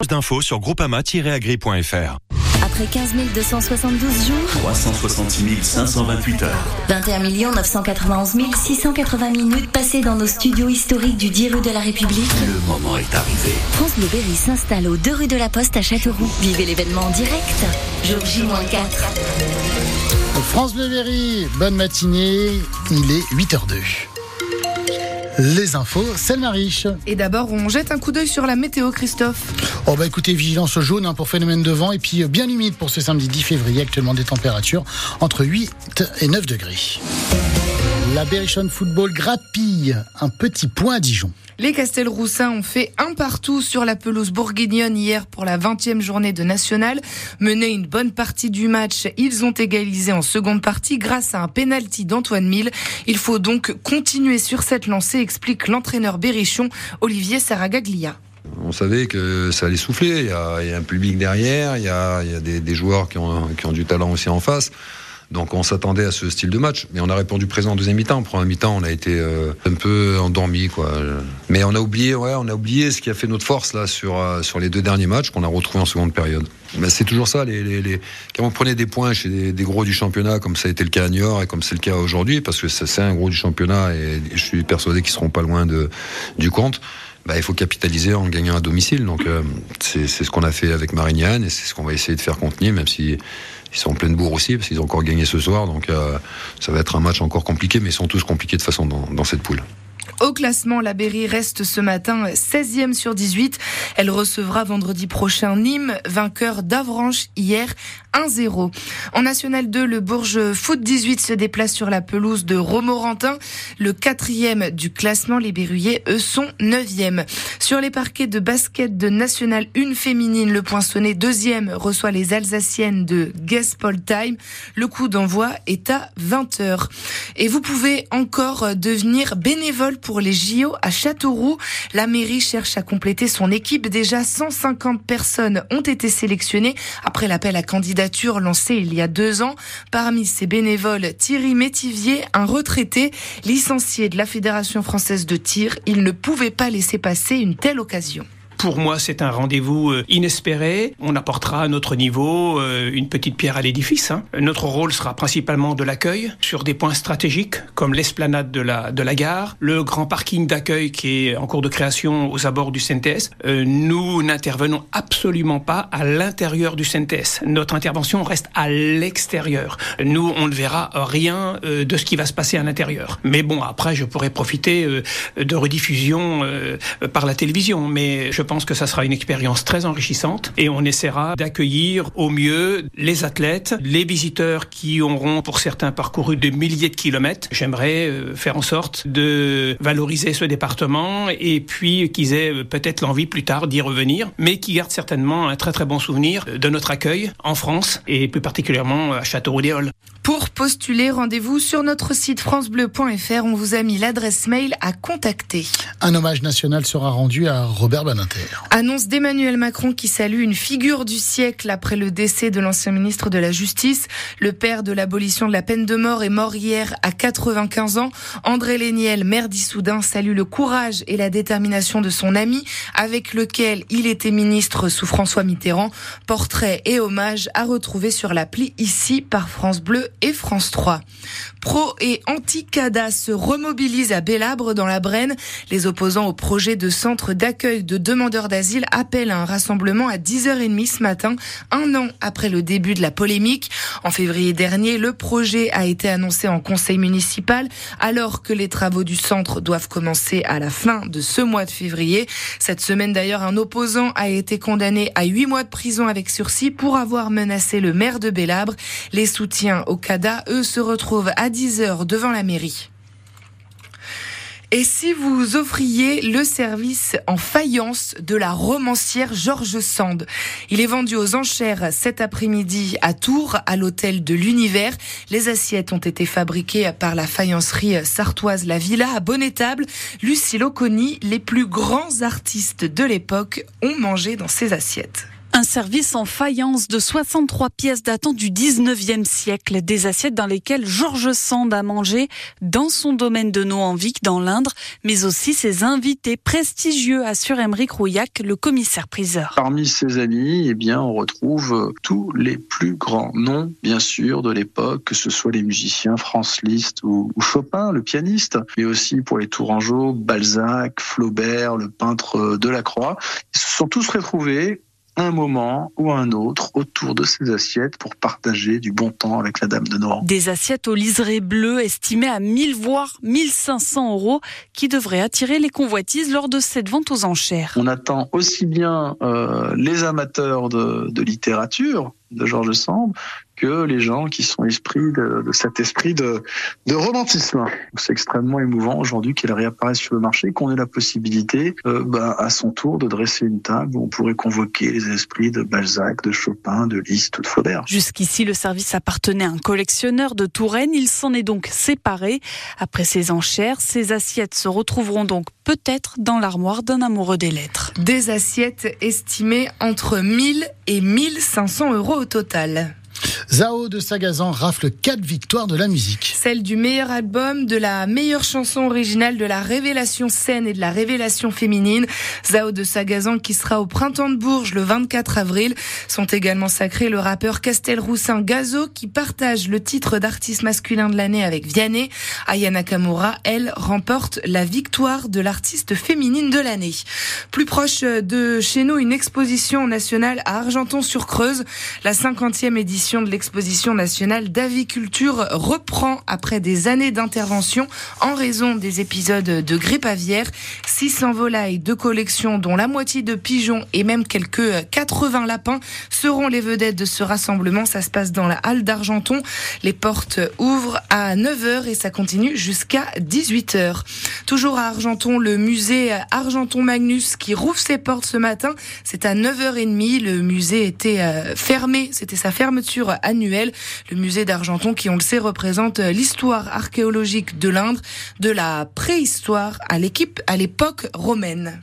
Plus d'infos sur groupama-agri.fr. Après 15 272 jours, 366 528 heures, 21 991 680 minutes passées dans nos studios historiques du 10 rue de la République, le moment est arrivé. France Bleu Berry s'installe aux 2 rue de la Poste à Châteauroux. Vivez l'événement en direct. Jour J-4. France Bleu Berry, bonne matinée, il est 8h02. Les infos, c'est Mariche. Et d'abord, on jette un coup d'œil sur la météo, Christophe. Oh bah écoutez, vigilance jaune hein, pour phénomène de vent et puis euh, bien humide pour ce samedi 10 février, actuellement des températures entre 8 et 9 degrés. La Berrichonne Football grappille un petit point à Dijon. Les Castelroussins ont fait un partout sur la pelouse bourguignonne hier pour la 20e journée de National. Mené une bonne partie du match, ils ont égalisé en seconde partie grâce à un penalty d'Antoine Mille. Il faut donc continuer sur cette lancée, explique l'entraîneur berrichon Olivier Saragaglia. On savait que ça allait souffler, il y a, un public derrière, il y a, des, joueurs qui ont, qui ont du talent aussi en face. Donc on s'attendait à ce style de match, mais on a répondu présent en deuxième mi-temps. En première mi-temps, on a été euh, un peu endormi, quoi. Mais on a oublié, ouais, on a oublié ce qui a fait notre force là sur euh, sur les deux derniers matchs qu'on a retrouvés en seconde période. Mais c'est toujours ça, les, quand on prenait des points chez des, gros du championnat, comme ça a été le cas à Niort et comme c'est le cas aujourd'hui, parce que c'est un gros du championnat et je suis persuadé qu'ils seront pas loin de du compte. Bah, il faut capitaliser en gagnant à domicile. Donc euh, c'est ce qu'on a fait avec Marignane et c'est ce qu'on va essayer de faire contenir, même si ils sont en pleine bourre aussi, parce qu'ils ont encore gagné ce soir. Donc euh, ça va être un match encore compliqué, mais ils sont tous compliqués de façon dans, dans cette poule. Au classement, la Berry reste ce matin 16e sur 18. Elle recevra vendredi prochain Nîmes, vainqueur d'Avranches hier 1-0. En National 2, le Bourges Foot 18 se déplace sur la pelouse de Romorantin. Le quatrième du classement, les Berruyers, eux, sont 9e. Sur les parquets de basket de National 1 féminine, le poinçonné deuxième reçoit les Alsaciennes de Time. Le coup d'envoi est à 20h. Et vous pouvez encore devenir bénévole pour les JO à Châteauroux. La mairie cherche à compléter son équipe. Déjà 150 personnes ont été sélectionnées après l'appel à candidature lancé il y a deux ans. Parmi ces bénévoles, Thierry Métivier, un retraité, licencié de la Fédération française de tir. Il ne pouvait pas laisser passer une telle occasion. Pour moi, c'est un rendez-vous euh, inespéré. On apportera à notre niveau euh, une petite pierre à l'édifice. Hein. Notre rôle sera principalement de l'accueil sur des points stratégiques comme l'esplanade de la, de la gare, le grand parking d'accueil qui est en cours de création aux abords du CNTS. Euh, nous n'intervenons absolument pas à l'intérieur du CNTS. Notre intervention reste à l'extérieur. Nous, on ne verra rien de ce qui va se passer à l'intérieur. Mais bon, après, je pourrais profiter de rediffusion par la télévision. Mais je pense que ça sera une expérience très enrichissante et on essaiera d'accueillir au mieux les athlètes, les visiteurs qui auront pour certains parcouru des milliers de kilomètres. J'aimerais euh, faire en sorte de valoriser ce département et puis qu'ils aient euh, peut-être l'envie plus tard d'y revenir, mais qui gardent certainement un très très bon souvenir de notre accueil en France et plus particulièrement à Châteauroux-des-Halles. Pour postuler, rendez-vous sur notre site francebleu.fr. On vous a mis l'adresse mail à contacter. Un hommage national sera rendu à Robert Annonce d'Emmanuel Macron qui salue une figure du siècle après le décès de l'ancien ministre de la Justice. Le père de l'abolition de la peine de mort est mort hier à 95 ans. André Léniel, maire d'Issoudun, salue le courage et la détermination de son ami avec lequel il était ministre sous François Mitterrand. Portrait et hommage à retrouver sur l'appli ici par France Bleu et France 3. Pro et anti-CADA se remobilisent à Bellabre dans la Brenne. Les opposants au projet de centre d'accueil de demandeurs d'asile appellent à un rassemblement à 10h30 ce matin, un an après le début de la polémique. En février dernier, le projet a été annoncé en conseil municipal alors que les travaux du centre doivent commencer à la fin de ce mois de février. Cette semaine d'ailleurs, un opposant a été condamné à 8 mois de prison avec sursis pour avoir menacé le maire de Bellabre. Les soutiens au CADA, eux, se retrouvent à 10h devant la mairie. Et si vous offriez le service en faïence de la romancière Georges Sand Il est vendu aux enchères cet après-midi à Tours, à l'hôtel de l'Univers. Les assiettes ont été fabriquées par la faïencerie sartoise La Villa à Bonnetable. Lucie Loconi, les plus grands artistes de l'époque ont mangé dans ces assiettes. Un service en faïence de 63 pièces datant du 19e siècle, des assiettes dans lesquelles Georges Sand a mangé dans son domaine de Noanvic dans l'Indre, mais aussi ses invités prestigieux, assure Émeric Rouillac, le commissaire priseur. Parmi ses amis, eh bien, on retrouve tous les plus grands noms, bien sûr, de l'époque, que ce soit les musiciens Franz Liszt ou, Chopin, le pianiste, mais aussi pour les Tourangeaux, Balzac, Flaubert, le peintre Delacroix. Ils se sont tous retrouvés un moment ou un autre autour de ces assiettes pour partager du bon temps avec la Dame de Nohant. Des assiettes au liseré bleu estimées à 1000 voire 1500 euros qui devraient attirer les convoitises lors de cette vente aux enchères. On attend aussi bien euh, les amateurs de, de littérature de Georges Sand que les gens qui sont esprits de, de cet esprit de, de romantisme. C'est extrêmement émouvant aujourd'hui qu'elle réapparaisse sur le marché, qu'on ait la possibilité euh, bah, à son tour de dresser une table où on pourrait convoquer les esprits de Balzac, de Chopin, de Liszt ou de Flaubert. Jusqu'ici, le service appartenait à un collectionneur de Touraine. Il s'en est donc séparé. Après ces enchères, ces assiettes se retrouveront donc peut-être dans l'armoire d'un amoureux des lettres. Des assiettes estimées entre 1000 et 1500 euros au total. Zao de Sagazan rafle quatre victoires de la musique. Celle du meilleur album, de la meilleure chanson originale, de la révélation scène et de la révélation féminine. Zao de Sagazan qui sera au printemps de Bourges le 24 avril. Sont également sacrés le rappeur Castelroussin Gazo qui partage le titre d'artiste masculin de l'année avec Vianney. Aya Nakamura, elle, remporte la victoire de l'artiste féminine de l'année. Plus proche de chez nous, une exposition nationale à Argenton-sur-Creuse, la 50e édition de l'exposition nationale d'aviculture reprend après des années d'intervention en raison des épisodes de grippe aviaire. 600 volailles de collection, dont la moitié de pigeons et même quelques 80 lapins, seront les vedettes de ce rassemblement. Ça se passe dans la halle d'Argenton. Les portes ouvrent à 9h et ça continue jusqu'à 18h. Toujours à Argenton, le musée Argenton Magnus qui rouvre ses portes ce matin. C'est à 9h30. Le musée était euh, fermé. C'était sa fermeture annuelle. Le musée d'Argenton, qui on le sait, représente l'histoire archéologique de l'Indre, de la préhistoire à à l'époque romaine.